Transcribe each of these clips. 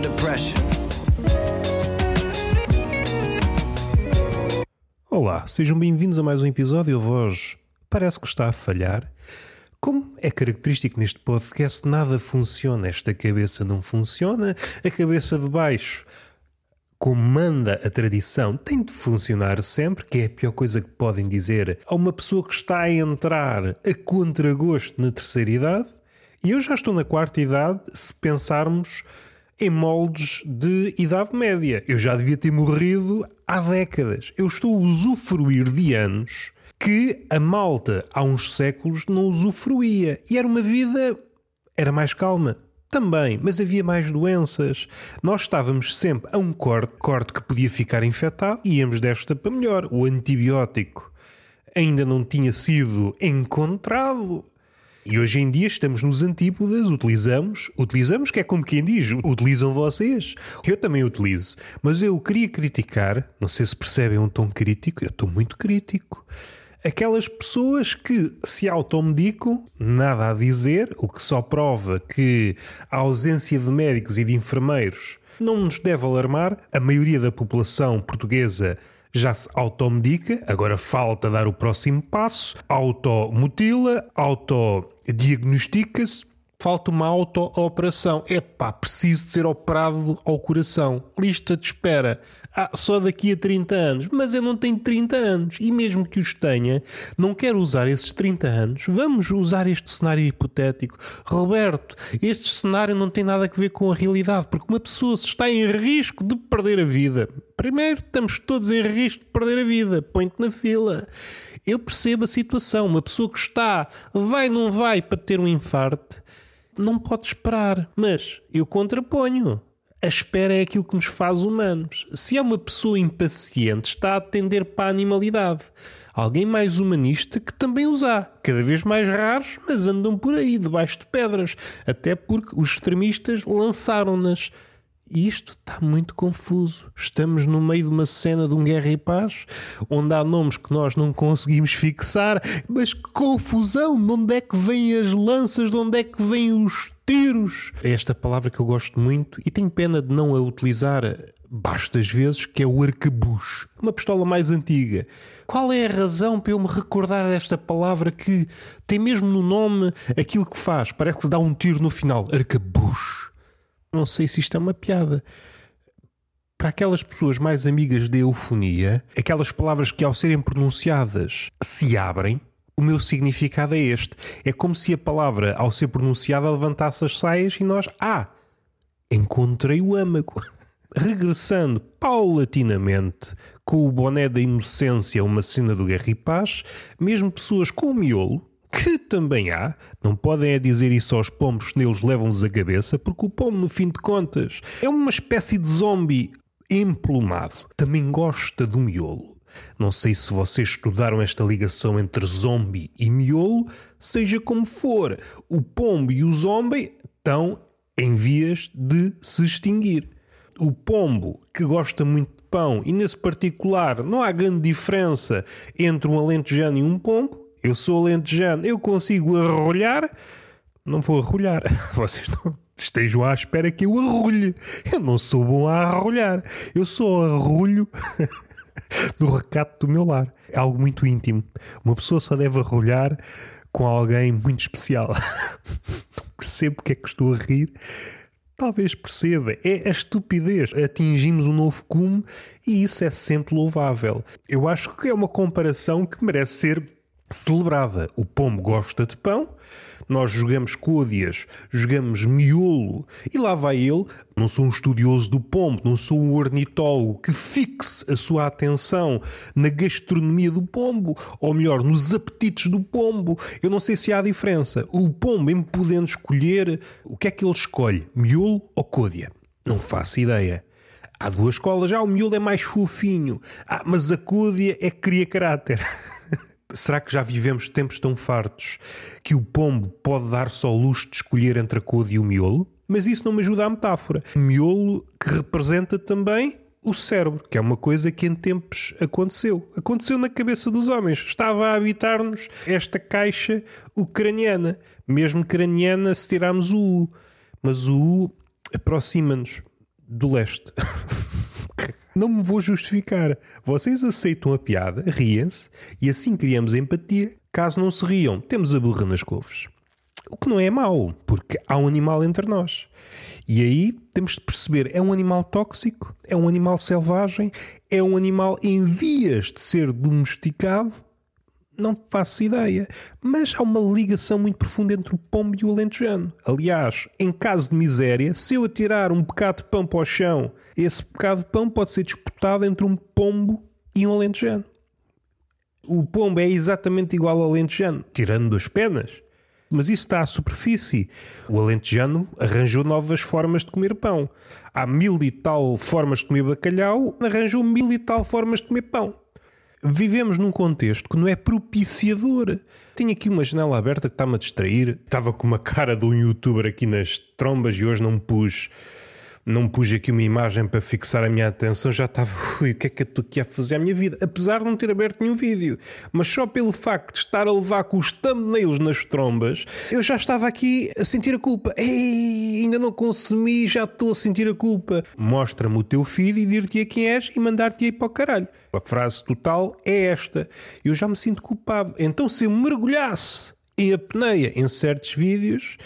under pressure. Olá, sejam bem-vindos a mais um episódio. A voz parece que está a falhar. Como é característico neste podcast, nada funciona. Esta cabeça não funciona, a cabeça de baixo comanda a tradição tem de funcionar sempre, que é a pior coisa que podem dizer a uma pessoa que está a entrar a contragosto na terceira idade. E eu já estou na quarta idade, se pensarmos em moldes de idade média. Eu já devia ter morrido há décadas. Eu estou a usufruir de anos que a malta há uns séculos não usufruía. E era uma vida. era mais calma. Também, mas havia mais doenças. Nós estávamos sempre a um corte, corte que podia ficar infectado e íamos desta para melhor. O antibiótico ainda não tinha sido encontrado. E hoje em dia estamos nos antípodas, utilizamos, utilizamos, que é como quem diz, utilizam vocês. Eu também utilizo. Mas eu queria criticar, não sei se percebem um tom crítico, eu estou muito crítico aquelas pessoas que se automedicam, nada a dizer, o que só prova que a ausência de médicos e de enfermeiros não nos deve alarmar. A maioria da população portuguesa já se automedica, agora falta dar o próximo passo, automutila, autodiagnostica-se falta uma auto-operação. Epá, preciso de ser operado ao coração. Lista de espera. Ah, só daqui a 30 anos. Mas eu não tenho 30 anos. E mesmo que os tenha, não quero usar esses 30 anos. Vamos usar este cenário hipotético. Roberto, este cenário não tem nada a ver com a realidade, porque uma pessoa se está em risco de perder a vida. Primeiro, estamos todos em risco de perder a vida. Põe-te na fila. Eu percebo a situação. Uma pessoa que está, vai, não vai, para ter um infarto não pode esperar. Mas eu contraponho. A espera é aquilo que nos faz humanos. Se é uma pessoa impaciente, está a atender para a animalidade. Alguém mais humanista que também os há, cada vez mais raros, mas andam por aí, debaixo de pedras. Até porque os extremistas lançaram-nas. E isto está muito confuso. Estamos no meio de uma cena de um guerra e paz, onde há nomes que nós não conseguimos fixar, mas que confusão! De onde é que vêm as lanças? De onde é que vêm os tiros? É esta palavra que eu gosto muito e tenho pena de não a utilizar bastas vezes, que é o arcabuz. Uma pistola mais antiga. Qual é a razão para eu me recordar desta palavra que tem mesmo no nome aquilo que faz? Parece que dá um tiro no final. Arcabuz. Não sei se isto é uma piada. Para aquelas pessoas mais amigas de eufonia, aquelas palavras que ao serem pronunciadas se abrem, o meu significado é este. É como se a palavra, ao ser pronunciada, levantasse as saias e nós, ah, encontrei o âmago. Regressando paulatinamente com o boné da inocência uma cena do Guerra e Paz, mesmo pessoas com o miolo, que também há, não podem é dizer isso aos pombos se eles levam-nos a cabeça, porque o pombo, no fim de contas, é uma espécie de zombie emplumado. Também gosta do miolo. Não sei se vocês estudaram esta ligação entre zombie e miolo, seja como for, o pombo e o zombie estão em vias de se extinguir. O pombo, que gosta muito de pão, e nesse particular não há grande diferença entre um alentejano e um pombo, eu sou alentejano, eu consigo arrolhar. Não vou arrolhar. Vocês não estejam à espera que eu arrulhe. Eu não sou bom a arrolhar. Eu só arrulho no recato do meu lar. É algo muito íntimo. Uma pessoa só deve arrolhar com alguém muito especial. não percebo porque é que estou a rir. Talvez perceba, é a estupidez. Atingimos um novo cume e isso é sempre louvável. Eu acho que é uma comparação que merece ser celebrada. O pombo gosta de pão, nós jogamos côdeas, jogamos miolo e lá vai ele. Não sou um estudioso do pombo, não sou um ornitólogo que fixe a sua atenção na gastronomia do pombo, ou melhor, nos apetites do pombo. Eu não sei se há diferença. O pombo, em podendo escolher, o que é que ele escolhe? Miolo ou côdea? Não faço ideia. Há duas escolas, já o miolo é mais fofinho, ah, mas a côdea é que cria caráter. Será que já vivemos tempos tão fartos que o pombo pode dar só luxo de escolher entre a coude e o miolo? Mas isso não me ajuda à metáfora. Miolo que representa também o cérebro, que é uma coisa que em tempos aconteceu. Aconteceu na cabeça dos homens. Estava a habitar-nos esta caixa ucraniana. Mesmo craniana se tirarmos o U. Mas o U aproxima-nos. do leste. Não me vou justificar. Vocês aceitam a piada, riem-se e assim criamos empatia. Caso não se riam, temos a burra nas couves. O que não é mau, porque há um animal entre nós. E aí temos de perceber: é um animal tóxico? É um animal selvagem? É um animal em vias de ser domesticado? Não faço ideia. Mas há uma ligação muito profunda entre o pombo e o alentejano. Aliás, em caso de miséria, se eu atirar um bocado de pão para o chão, esse bocado de pão pode ser disputado entre um pombo e um alentejano. O pombo é exatamente igual ao alentejano, tirando as penas. Mas isso está à superfície. O alentejano arranjou novas formas de comer pão. Há mil e tal formas de comer bacalhau, arranjou mil e tal formas de comer pão vivemos num contexto que não é propiciador. Tenho aqui uma janela aberta que está-me a distrair. Estava com uma cara de um youtuber aqui nas trombas e hoje não pus não pus aqui uma imagem para fixar a minha atenção, já estava, ui, o que é que eu estou aqui a fazer à minha vida? Apesar de não ter aberto nenhum vídeo, mas só pelo facto de estar a levar com os thumbnails nas trombas, eu já estava aqui a sentir a culpa. Ei, ainda não consumi, já estou a sentir a culpa. Mostra-me o teu feed e dir-te a quem és e mandar-te aí para o caralho. A frase total é esta. Eu já me sinto culpado. Então se eu mergulhasse em apneia em certos vídeos,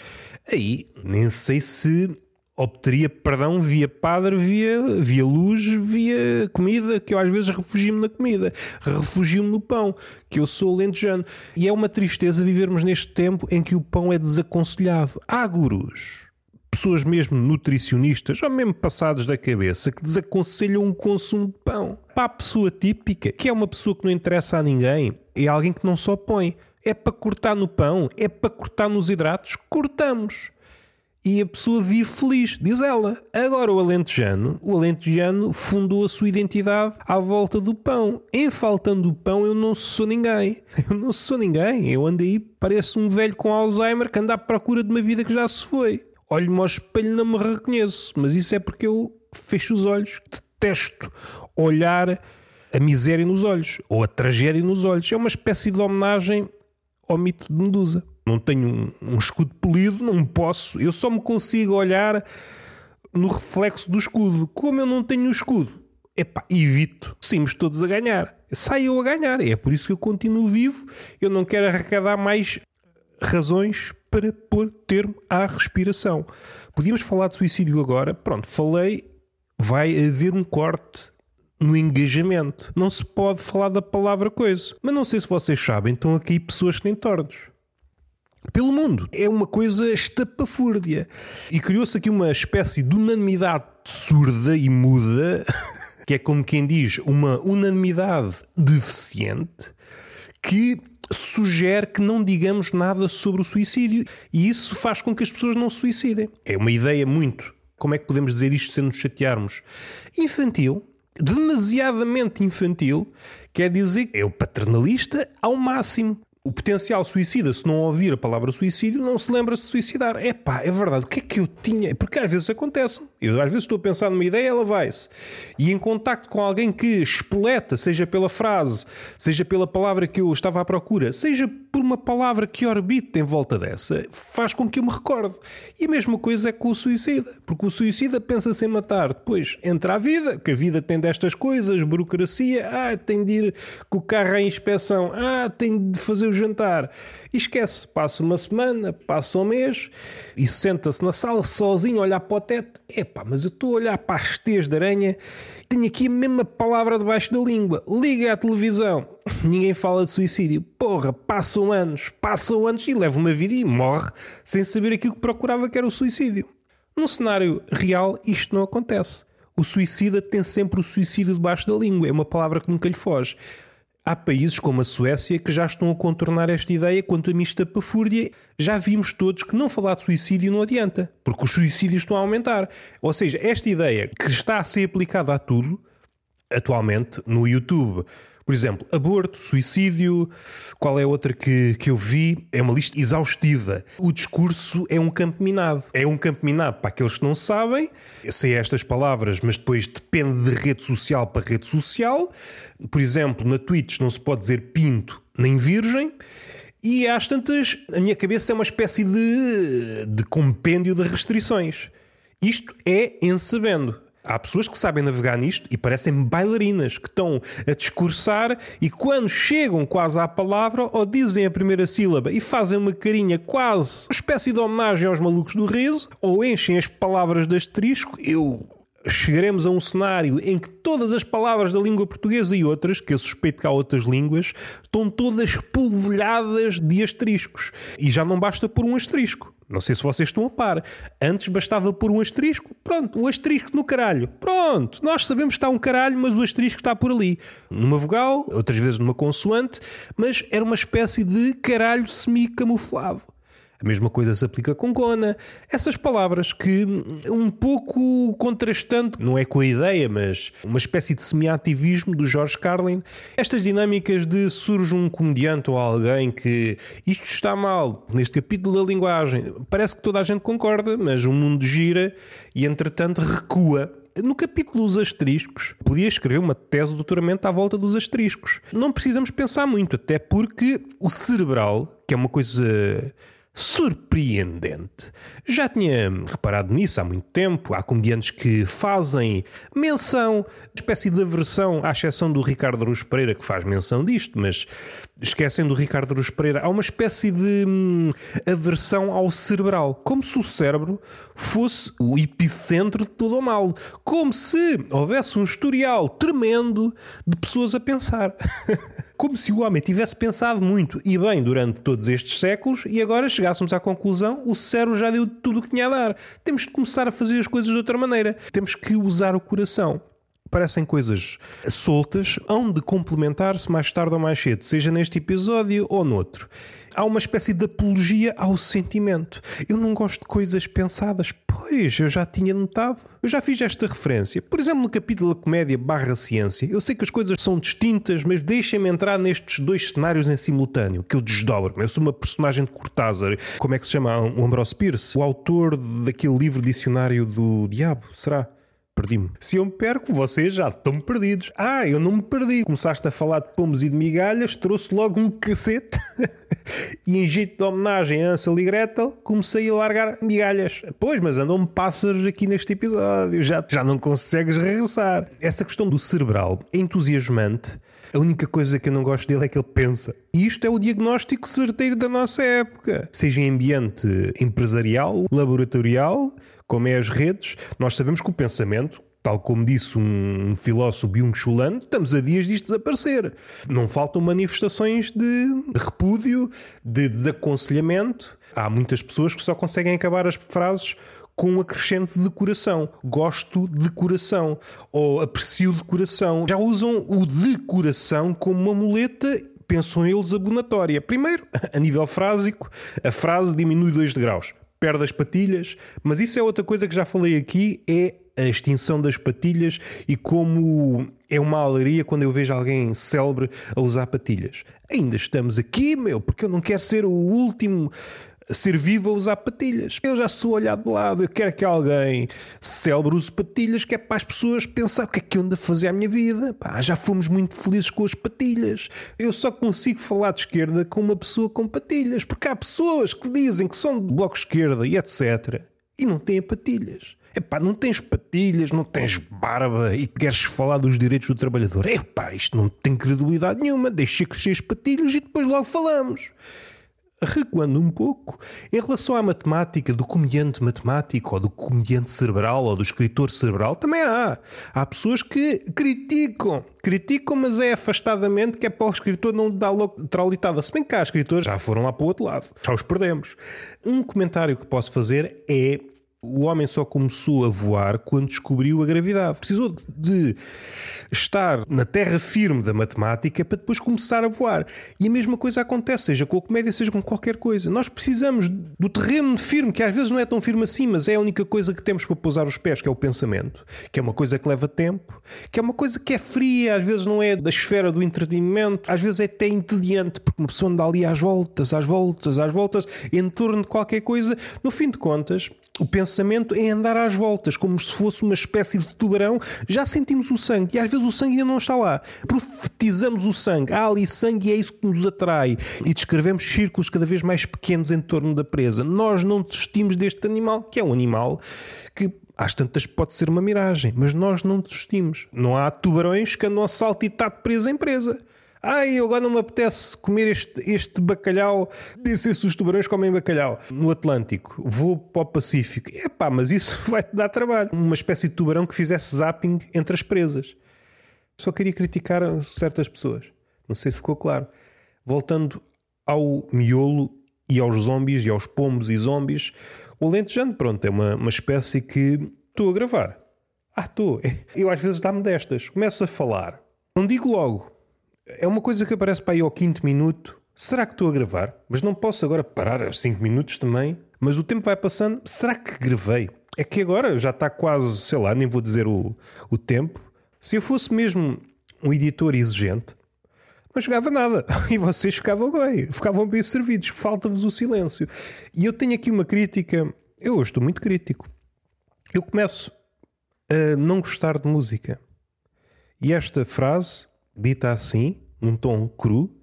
aí nem sei se obteria perdão via padre, via, via luz, via comida, que eu às vezes refugio-me na comida, refugio-me no pão, que eu sou lentejano. E é uma tristeza vivermos neste tempo em que o pão é desaconselhado. Há gurus, pessoas mesmo nutricionistas, ou mesmo passados da cabeça, que desaconselham o consumo de pão. Para a pessoa típica, que é uma pessoa que não interessa a ninguém, é alguém que não se opõe. É para cortar no pão, é para cortar nos hidratos, cortamos e a pessoa vive feliz, diz ela. Agora o alentejano, o alentejano fundou a sua identidade à volta do pão. Em faltando o pão eu não sou ninguém. Eu não sou ninguém. Eu ando aí, pareço um velho com Alzheimer que anda à procura de uma vida que já se foi. Olho-me ao espelho não me reconheço. Mas isso é porque eu fecho os olhos. Detesto olhar a miséria nos olhos ou a tragédia nos olhos. É uma espécie de homenagem ao mito de Medusa não tenho um, um, escudo polido, não posso. Eu só me consigo olhar no reflexo do escudo. Como eu não tenho o escudo, epá, evito. Saímos todos a ganhar. Saio a ganhar. É por isso que eu continuo vivo. Eu não quero arrecadar mais razões para pôr termo à respiração. Podíamos falar de suicídio agora. Pronto, falei. Vai haver um corte no engajamento. Não se pode falar da palavra coisa. Mas não sei se vocês sabem, estão aqui pessoas que têm tordos pelo mundo. É uma coisa estapafúrdia. E criou-se aqui uma espécie de unanimidade surda e muda, que é como quem diz, uma unanimidade deficiente, que sugere que não digamos nada sobre o suicídio. E isso faz com que as pessoas não se suicidem. É uma ideia muito. Como é que podemos dizer isto sem nos chatearmos? Infantil, demasiadamente infantil, quer dizer que é o paternalista ao máximo. O potencial suicida, se não ouvir a palavra suicídio, não se lembra de se suicidar. É pá, é verdade. O que é que eu tinha? Porque às vezes acontece. Eu às vezes estou a pensar numa ideia, ela vai-se. E em contacto com alguém que espoleta, seja pela frase, seja pela palavra que eu estava à procura, seja por uma palavra que orbita em volta dessa, faz com que eu me recorde. E a mesma coisa é com o suicida. Porque o suicida pensa-se em matar. Depois entra a vida, que a vida tem destas coisas, burocracia, ah, tem de ir com o carro à inspeção, ah, tem de fazer o jantar. E esquece, passa uma semana, passa um mês e senta-se na sala sozinho a olhar para o teto. Epá, mas eu estou a olhar para as teias de aranha tenho aqui a mesma palavra debaixo da língua. Liga à televisão. Ninguém fala de suicídio. Porra, passam anos, passam anos e leva uma vida e morre sem saber aquilo que procurava que era o suicídio. No cenário real, isto não acontece. O suicida tem sempre o suicídio debaixo da língua. É uma palavra que nunca lhe foge. Há países como a Suécia que já estão a contornar esta ideia quanto a mim estapafúrdia. Já vimos todos que não falar de suicídio não adianta, porque os suicídios estão a aumentar. Ou seja, esta ideia que está a ser aplicada a tudo, atualmente, no YouTube, por exemplo, aborto, suicídio, qual é outra que, que eu vi? É uma lista exaustiva. O discurso é um campo minado. É um campo minado para aqueles que não sabem. Eu sei estas palavras, mas depois depende de rede social para rede social. Por exemplo, na Twitch não se pode dizer pinto nem virgem. E às tantas, a minha cabeça é uma espécie de, de compêndio de restrições. Isto é em sabendo. Há pessoas que sabem navegar nisto e parecem bailarinas que estão a discursar e quando chegam quase à palavra ou dizem a primeira sílaba e fazem uma carinha quase uma espécie de homenagem aos malucos do riso ou enchem as palavras de asterisco. Eu chegaremos a um cenário em que todas as palavras da língua portuguesa e outras, que eu suspeito que há outras línguas, estão todas polvilhadas de asteriscos. E já não basta por um asterisco. Não sei se vocês estão a par. Antes bastava por um asterisco. Pronto, o asterisco no caralho. Pronto, nós sabemos que está um caralho, mas o asterisco está por ali. Numa vogal, outras vezes numa consoante, mas era uma espécie de caralho semi-camuflado. A mesma coisa se aplica com Gona. Essas palavras que um pouco contrastante, não é com a ideia, mas uma espécie de semi-ativismo do George Carlin. Estas dinâmicas de surge um comediante ou alguém que isto está mal neste capítulo da linguagem. Parece que toda a gente concorda, mas o mundo gira e entretanto recua. No capítulo dos asteriscos, podia escrever uma tese de doutoramento à volta dos asteriscos. Não precisamos pensar muito, até porque o cerebral, que é uma coisa surpreendente. Já tinha reparado nisso há muito tempo. Há comediantes que fazem menção, espécie de aversão, à exceção do Ricardo Aruz Pereira, que faz menção disto, mas esquecendo o Ricardo Aruz Pereira, há uma espécie de hum, aversão ao cerebral, como se o cérebro fosse o epicentro de todo o mal, como se houvesse um historial tremendo de pessoas a pensar. como se o homem tivesse pensado muito e bem durante todos estes séculos e agora chegássemos à conclusão: o cérebro já deu tudo o que tinha a dar. Temos de começar a fazer as coisas de outra maneira. Temos que usar o coração parecem coisas soltas, hão de complementar-se mais tarde ou mais cedo, seja neste episódio ou noutro. Há uma espécie de apologia ao sentimento. Eu não gosto de coisas pensadas. Pois, eu já tinha notado. Eu já fiz esta referência. Por exemplo, no capítulo da comédia barra ciência, eu sei que as coisas são distintas, mas deixem-me entrar nestes dois cenários em simultâneo, que eu desdobro. Eu sou uma personagem de Cortázar. Como é que se chama? O Ambrose Pierce, o autor daquele livro dicionário do diabo, será? Perdi-me. Se eu me perco, vocês já estão perdidos. Ah, eu não me perdi. Começaste a falar de pomos e de migalhas, trouxe logo um cacete. e em jeito de homenagem a Ansel e Gretel, comecei a largar migalhas. Pois, mas andam-me pássaros aqui neste episódio. Já, já não consegues regressar. Essa questão do cerebral é entusiasmante. A única coisa que eu não gosto dele é que ele pensa. E isto é o diagnóstico certeiro da nossa época. Seja em ambiente empresarial, laboratorial como é as redes, nós sabemos que o pensamento, tal como disse um filósofo Byung-Chul estamos a dias disto desaparecer. Não faltam manifestações de repúdio, de desaconselhamento. Há muitas pessoas que só conseguem acabar as frases com um acrescente de coração. Gosto de coração. Ou aprecio de coração. Já usam o de coração como uma muleta pensam eles abonatória. Primeiro, a nível frásico, a frase diminui 2 degraus perde as patilhas, mas isso é outra coisa que já falei aqui, é a extinção das patilhas e como é uma alegria quando eu vejo alguém célebre a usar patilhas. Ainda estamos aqui, meu, porque eu não quero ser o último ser vivo a patilhas. Eu já sou olhado de lado, eu quero que alguém célebre use patilhas, que é para as pessoas pensar o que é que eu ando a fazer à minha vida. Pá, já fomos muito felizes com as patilhas. Eu só consigo falar de esquerda com uma pessoa com patilhas, porque há pessoas que dizem que são de bloco esquerda e etc. e não têm patilhas. Epá, não tens patilhas, não tens barba e queres falar dos direitos do trabalhador. Epá, isto não tem credibilidade nenhuma. Deixa crescer as patilhas e depois logo falamos recuando um pouco, em relação à matemática, do comediante matemático, ou do comediante cerebral, ou do escritor cerebral, também há. Há pessoas que criticam, criticam, mas é afastadamente que é para o escritor não dar logo traulitada. Se bem que há escritores já foram lá para o outro lado, já os perdemos. Um comentário que posso fazer é o homem só começou a voar quando descobriu a gravidade. Precisou de estar na terra firme da matemática para depois começar a voar. E a mesma coisa acontece, seja com a comédia, seja com qualquer coisa. Nós precisamos do terreno firme, que às vezes não é tão firme assim, mas é a única coisa que temos para pousar os pés, que é o pensamento, que é uma coisa que leva tempo, que é uma coisa que é fria, às vezes não é da esfera do entretenimento, às vezes é até entediante, porque uma pessoa anda ali às voltas, às voltas, às voltas, em torno de qualquer coisa. No fim de contas, O pensamento é andar às voltas, como se fosse uma espécie de tubarão. Já sentimos o sangue e às vezes o sangue ainda não está lá. Profetizamos o sangue. Há ali sangue e é isso que nos atrai. E descrevemos círculos cada vez mais pequenos em torno da presa. Nós não desistimos deste animal, que é um animal que às tantas pode ser uma miragem, mas nós não desistimos. Não há tubarões que andam a saltitar presa em presa. Ai, agora não me apetece comer este, este bacalhau. Disse se os tubarões comem bacalhau no Atlântico. Vou para o Pacífico. Epá, mas isso vai-te dar trabalho. Uma espécie de tubarão que fizesse zapping entre as presas. Só queria criticar certas pessoas. Não sei se ficou claro. Voltando ao miolo e aos zombies e aos pombos e zombies, o lentejano, pronto, é uma, uma espécie que estou a gravar. Ah, estou. Eu às vezes dá-me destas. Começo a falar. Não digo logo é uma coisa que aparece para aí ao quinto minuto. Será que estou a gravar? Mas não posso agora parar aos cinco minutos também. Mas o tempo vai passando. Será que gravei? É que agora já está quase, sei lá, nem vou dizer o, o tempo. Se eu fosse mesmo um editor exigente, não chegava nada. E vocês ficavam bem, ficavam bem servidos. Falta-vos o silêncio. E eu tenho aqui uma crítica. Eu hoje estou muito crítico. Eu começo a não gostar de música. E esta frase dita assim, num tom cru,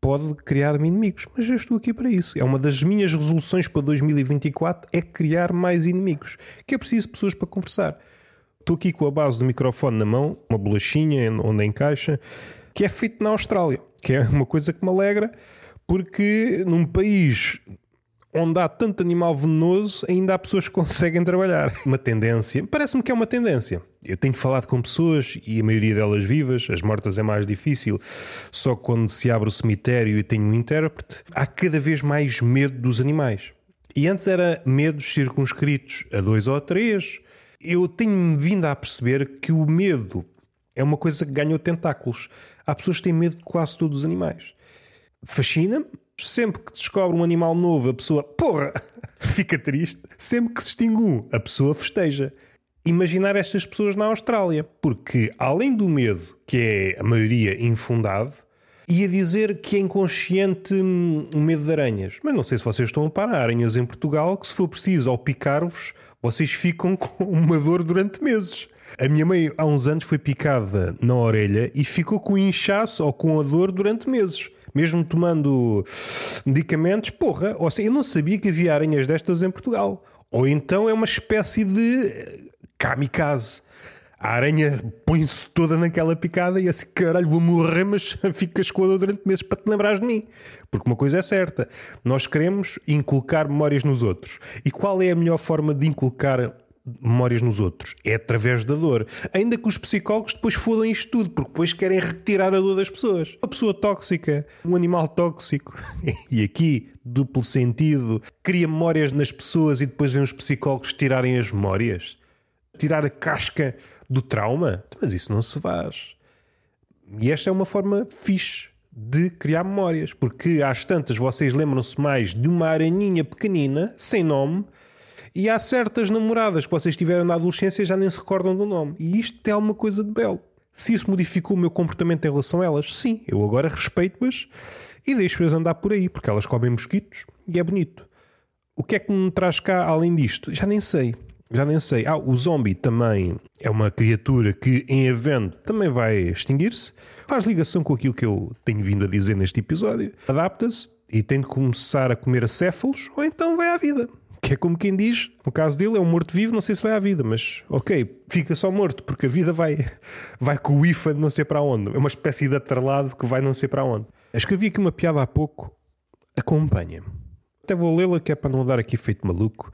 pode criar-me inimigos. Mas eu estou aqui para isso. É uma das minhas resoluções para 2024 é criar mais inimigos. Que é preciso pessoas para conversar. Estou aqui com a base do microfone na mão, uma bolachinha onde encaixa, que é feito na Austrália, que é uma coisa que me alegra, porque num país onde há tanto animal venenoso, ainda há pessoas que conseguem trabalhar. Uma tendência, parece-me que é uma tendência. Eu tenho falado com pessoas e a maioria delas vivas, as mortas é mais difícil, só quando se abre o cemitério e tem um intérprete, há cada vez mais medo dos animais. E antes era medos circunscritos a dois ou três. Eu tenho vindo a perceber que o medo é uma coisa que ganhou tentáculos. Há pessoas que têm medo de quase todos os animais. Fascina-me, Sempre que descobre um animal novo, a pessoa, porra, fica triste. Sempre que se extingue um, a pessoa festeja. Imaginar estas pessoas na Austrália, porque além do medo, que é a maioria infundado, ia dizer que é inconsciente hum, o medo de aranhas. Mas não sei se vocês estão a parar aranhas em Portugal, que se for preciso, ao picar-vos, vocês ficam com uma dor durante meses. A minha mãe, há uns anos, foi picada na orelha e ficou com inchaço ou com a dor durante meses mesmo tomando medicamentos, porra, ou seja, eu não sabia que havia aranhas destas em Portugal. Ou então é uma espécie de kamikaze. A aranha põe-se toda naquela picada e assim, caralho, vou morrer, mas ficas com a dor durante meses para te lembrares de mim. Porque uma coisa é certa, nós queremos inculcar memórias nos outros. E qual é a melhor forma de inculcar memórias nos outros. É através da dor. Ainda que os psicólogos depois fodam isto tudo, porque depois querem retirar a dor das pessoas. Uma pessoa tóxica, um animal tóxico, e aqui, duplo sentido, cria memórias nas pessoas e depois vem os psicólogos tirarem as memórias. Tirar a casca do trauma. Mas isso não se faz. E esta é uma forma fixe de criar memórias, porque às tantas vocês lembram-se mais de uma aranhinha pequenina, sem nome, e há certas namoradas que vocês tiveram na adolescência e já nem se recordam do nome. E isto é alguma coisa de belo. Se isso modificou o meu comportamento em relação a elas, sim, eu agora respeito-as e deixo-as andar por aí, porque elas comem mosquitos e é bonito. O que é que me traz cá além disto? Já nem sei. Já nem sei. Ah, o zombie também é uma criatura que, em evento, também vai extinguir-se. Faz ligação com aquilo que eu tenho vindo a dizer neste episódio. Adapta-se e tem de começar a comer acéfalos, ou então vai à vida. Que é como quem diz, no caso dele é um morto-vivo, não sei se vai à vida, mas ok, fica só morto, porque a vida vai, vai com o IFA de não sei para onde. É uma espécie de atrelado que vai não sei para onde. Escrevi aqui uma piada há pouco, acompanha-me. Até vou lê-la que é para não dar aqui feito maluco.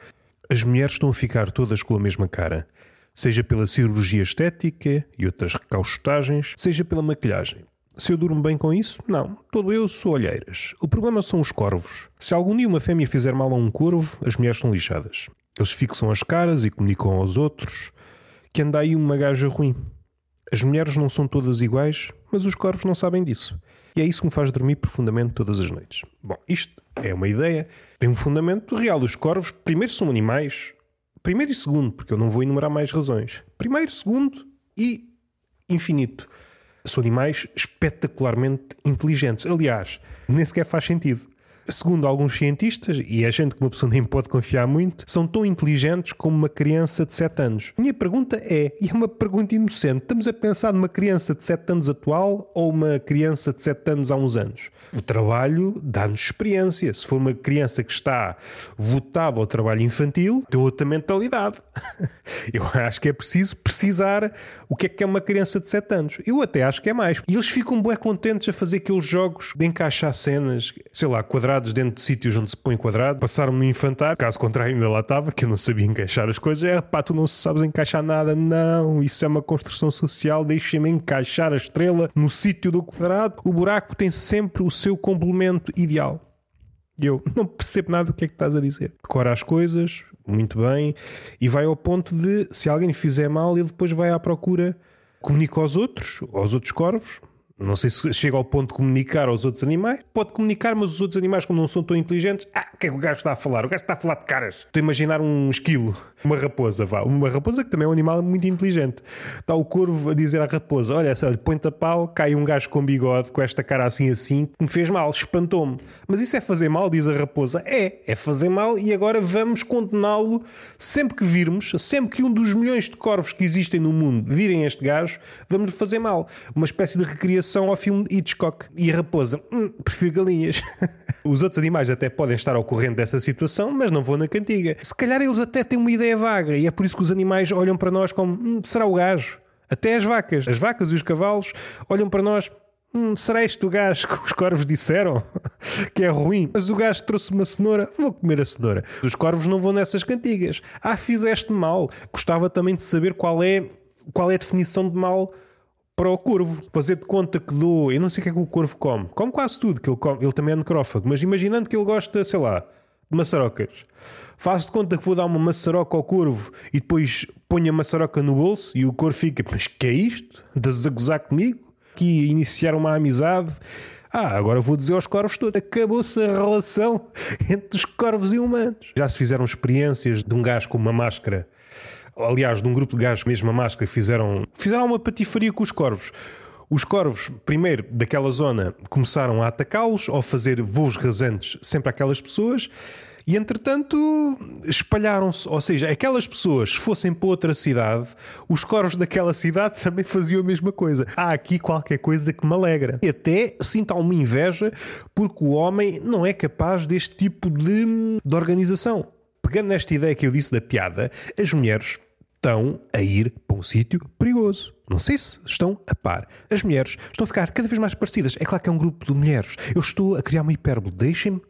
As mulheres estão a ficar todas com a mesma cara, seja pela cirurgia estética e outras recaustagens, seja pela maquilhagem. Se eu durmo bem com isso? Não. Todo eu sou olheiras. O problema são os corvos. Se algum dia uma fêmea fizer mal a um corvo, as mulheres são lixadas. Eles fixam as caras e comunicam aos outros que anda aí uma gaja ruim. As mulheres não são todas iguais, mas os corvos não sabem disso. E é isso que me faz dormir profundamente todas as noites. Bom, isto é uma ideia, tem um fundamento real. Os corvos, primeiro, são animais. Primeiro e segundo, porque eu não vou enumerar mais razões. Primeiro, segundo e infinito são animais espetacularmente inteligentes. Aliás, nem sequer faz sentido. Segundo alguns cientistas, e é gente que uma pessoa nem pode confiar muito, são tão inteligentes como uma criança de 7 anos. Minha pergunta é, e é uma pergunta inocente, estamos a pensar numa criança de 7 anos atual ou uma criança de 7 anos há uns anos? O trabalho dá-nos experiência. Se for uma criança que está votada ao trabalho infantil, tem outra mentalidade. Eu acho que é preciso precisar o que é que é uma criança de 7 anos. Eu até acho que é mais. E eles ficam bem contentes a fazer aqueles jogos de encaixar cenas, sei lá, quadrados dentro de sítios onde se põe quadrado. Passaram-me no infantário, caso contrário ainda lá estava, que eu não sabia encaixar as coisas. É pá, tu não sabes encaixar nada. Não, isso é uma construção social. Deixa-me encaixar a estrela no sítio do quadrado. O buraco tem sempre o seu complemento ideal. Eu não percebo nada do que é que estás a dizer. Decora as coisas, muito bem, e vai ao ponto de, se alguém fizer mal, ele depois vai à procura, comunica aos outros, aos outros corvos, não sei se chega ao ponto de comunicar aos outros animais. Pode comunicar, mas os outros animais, como não são tão inteligentes, ah, o que é que o gajo está a falar? O gajo está a falar de caras. Estou a imaginar um esquilo, uma raposa, vá. Uma raposa que também é um animal muito inteligente. Está o corvo a dizer à raposa: Olha, põe-te a pau, cai um gajo com bigode, com esta cara assim assim, que me fez mal, espantou-me. Mas isso é fazer mal, diz a raposa. É, é fazer mal e agora vamos condená-lo sempre que virmos, sempre que um dos milhões de corvos que existem no mundo virem este gajo, vamos-lhe fazer mal. Uma espécie de recriação associação ao filme Hitchcock. E a raposa, hum, prefiro galinhas. Os outros animais até podem estar ao corrente dessa situação, mas não vão na cantiga. Se calhar eles até têm uma ideia vaga e é por isso que os animais olham para nós como hum, será o gajo. Até as vacas, as vacas e os cavalos olham para nós. Hum, será este o gajo que os corvos disseram que é ruim? Mas o gajo trouxe uma cenoura, vou comer a cenoura. Os corvos não vão nessas cantigas. Ah, fizeste mal. Gostava também de saber qual é, qual é a definição de mal para o corvo. Fazer de conta que dou. Eu não sei o que é que o corvo come. Come quase tudo, que ele, come. ele também é necrófago. Mas imaginando que ele gosta, sei lá, de maçarocas. Faço de conta que vou dar uma maçaroca ao corvo e depois ponho a maçaroca no bolso e o corvo fica, mas que é isto? Estás a gozar comigo? Aqui iniciar uma amizade. Ah, agora vou dizer aos corvos todos: acabou-se a relação entre os corvos e humanos. Já se fizeram experiências de um gajo com uma máscara aliás, de um grupo de gajos com a mesma máscara, fizeram, fizeram uma patifaria com os corvos. Os corvos, primeiro daquela zona, começaram a atacá-los ou fazer voos rasantes sempre àquelas pessoas. E entretanto espalharam-se, ou seja, aquelas pessoas, se fossem para outra cidade, os corvos daquela cidade também faziam a mesma coisa. Há aqui qualquer coisa que me alegra. E até sinto alguma inveja porque o homem não é capaz deste tipo de, de organização. Pegando nesta ideia que eu disse da piada, as mulheres estão a ir para um sítio perigoso. Não sei se estão a par. As mulheres estão a ficar cada vez mais parecidas. É claro que é um grupo de mulheres. Eu estou a criar uma hipérbole. Deixem-me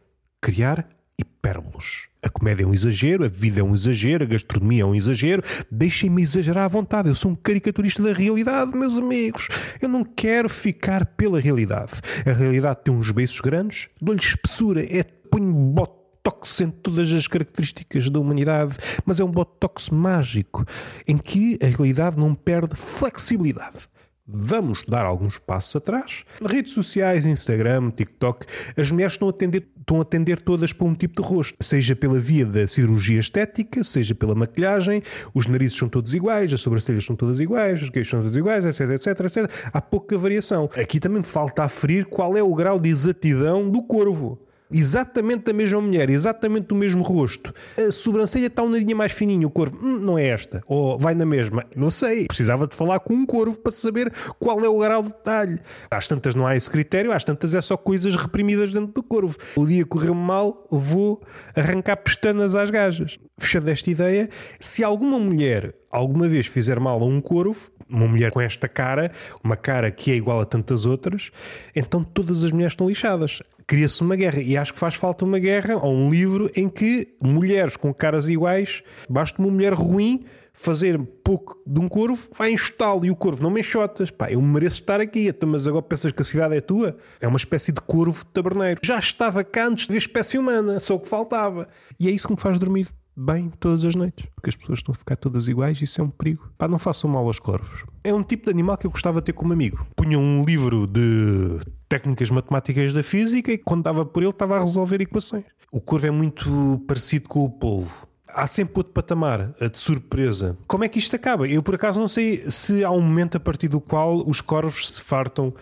criar hipérboles. A comédia é um exagero, a vida é um exagero, a gastronomia é um exagero. Deixem-me exagerar à vontade. Eu sou um caricaturista da realidade, meus amigos. Eu não quero ficar pela realidade. A realidade tem uns beiços grandes, dou-lhe espessura, é ponho bote botox em todas as características da humanidade, mas é um botox mágico em que a realidade não perde flexibilidade. Vamos dar alguns passos atrás. Redes sociais, Instagram, TikTok, as mulheres estão a atender, estão a todas para um tipo de rosto, seja pela via da cirurgia estética, seja pela maquilhagem, os narizes são todos iguais, as sobrancelhas são todas iguais, os queixos são todos iguais, etc, etc, etc. Há pouca variação. Aqui também falta aferir qual é o grau de exatidão do corvo exatamente da mesma mulher, exatamente do mesmo rosto, a sobrancelha está um nadinha mais fininho, o corvo hum, não é esta, ou vai na mesma, não sei, precisava de falar com um corvo para saber qual é o grau de detalhe. Às tantas não há esse critério, às tantas é só coisas reprimidas dentro do corvo. O dia correu mal, vou arrancar pestanas às gajas. Fechando esta ideia, se alguma mulher alguma vez fizer mal a um corvo, uma mulher com esta cara, uma cara que é igual a tantas outras, então todas as mulheres estão lixadas cria-se uma guerra. E acho que faz falta uma guerra ou um livro em que mulheres com caras iguais, basta uma mulher ruim fazer pouco de um corvo, vai enxotá-lo e o corvo não me enxotas. Pá, eu mereço estar aqui, então, mas agora pensas que a cidade é tua? É uma espécie de corvo taberneiro. Já estava cá antes de ver espécie humana, só o que faltava. E é isso que me faz dormir bem todas as noites, porque as pessoas estão a ficar todas iguais e isso é um perigo. Pá, não façam mal aos corvos. É um tipo de animal que eu gostava de ter como amigo. Punha um livro de técnicas matemáticas da física e quando dava por ele estava a resolver equações. O corvo é muito parecido com o polvo. Há sempre outro patamar de surpresa. Como é que isto acaba? Eu por acaso não sei se há um momento a partir do qual os corvos se fartam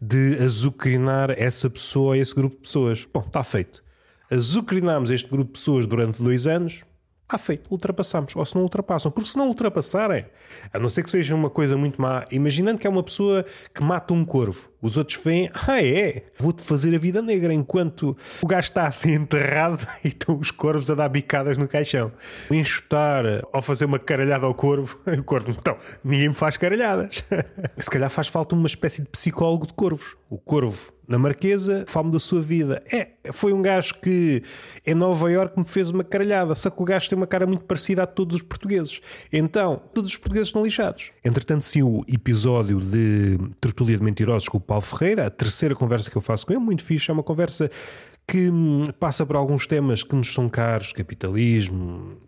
de azucrinar essa pessoa, esse grupo de pessoas. Bom, está feito azucrinámos este grupo de pessoas durante dois anos, ah, feito, ultrapassamos. Ou se não ultrapassam. Porque se não ultrapassarem, a não ser que seja uma coisa muito má, imaginando que é uma pessoa que mata um corvo, os outros veem, ah, é, vou-te fazer a vida negra, enquanto o gajo está assim enterrado e estão os corvos a dar bicadas no caixão. Enxutar ou fazer uma caralhada ao corvo, o corvo, então, ninguém me faz caralhadas. se calhar faz falta uma espécie de psicólogo de corvos. O corvo na Marquesa, fome da sua vida. É, foi um gajo que em Nova Iorque me fez uma caralhada, só que o gajo tem uma cara muito parecida a todos os portugueses. Então, todos os portugueses estão lixados. Entretanto, sim, o episódio de Tertulia de Mentirosos com o Paulo Ferreira, a terceira conversa que eu faço com ele, muito fixe, é uma conversa que hum, passa por alguns temas que nos são caros, capitalismo,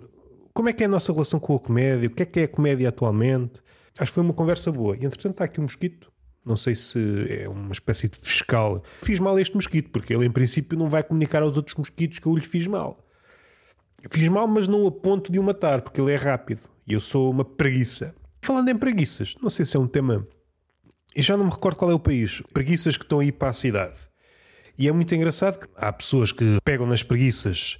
como é que é a nossa relação com a comédia, o que é que é a comédia atualmente. Acho que foi uma conversa boa. E entretanto está aqui um mosquito não sei se é uma espécie de fiscal. Fiz mal a este mosquito, porque ele em princípio não vai comunicar aos outros mosquitos que eu lhe fiz mal. Fiz mal, mas não a ponto de o matar, porque ele é rápido. E eu sou uma preguiça. Falando em preguiças, não sei se é um tema. Eu já não me recordo qual é o país. Preguiças que estão aí para a cidade. E é muito engraçado que há pessoas que pegam nas preguiças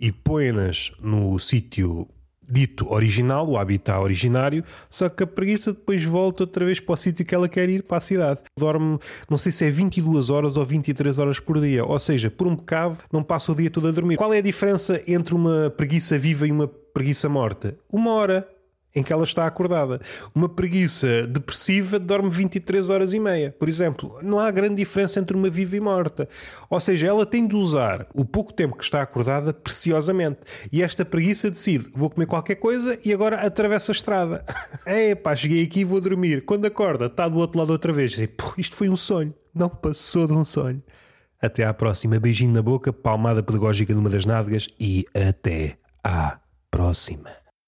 e põem-nas no sítio dito original, o habitat originário, só que a preguiça depois volta outra vez para o sítio que ela quer ir, para a cidade. Dorme, não sei se é 22 horas ou 23 horas por dia, ou seja, por um bocado não passa o dia todo a dormir. Qual é a diferença entre uma preguiça viva e uma preguiça morta? Uma hora em que ela está acordada. Uma preguiça depressiva dorme 23 horas e meia, por exemplo. Não há grande diferença entre uma viva e morta. Ou seja, ela tem de usar o pouco tempo que está acordada preciosamente. E esta preguiça decide: vou comer qualquer coisa e agora atravessa a estrada. é pá, cheguei aqui e vou dormir. Quando acorda, está do outro lado outra vez. E, isto foi um sonho. Não passou de um sonho. Até à próxima. Beijinho na boca, palmada pedagógica numa das nádegas e até à próxima.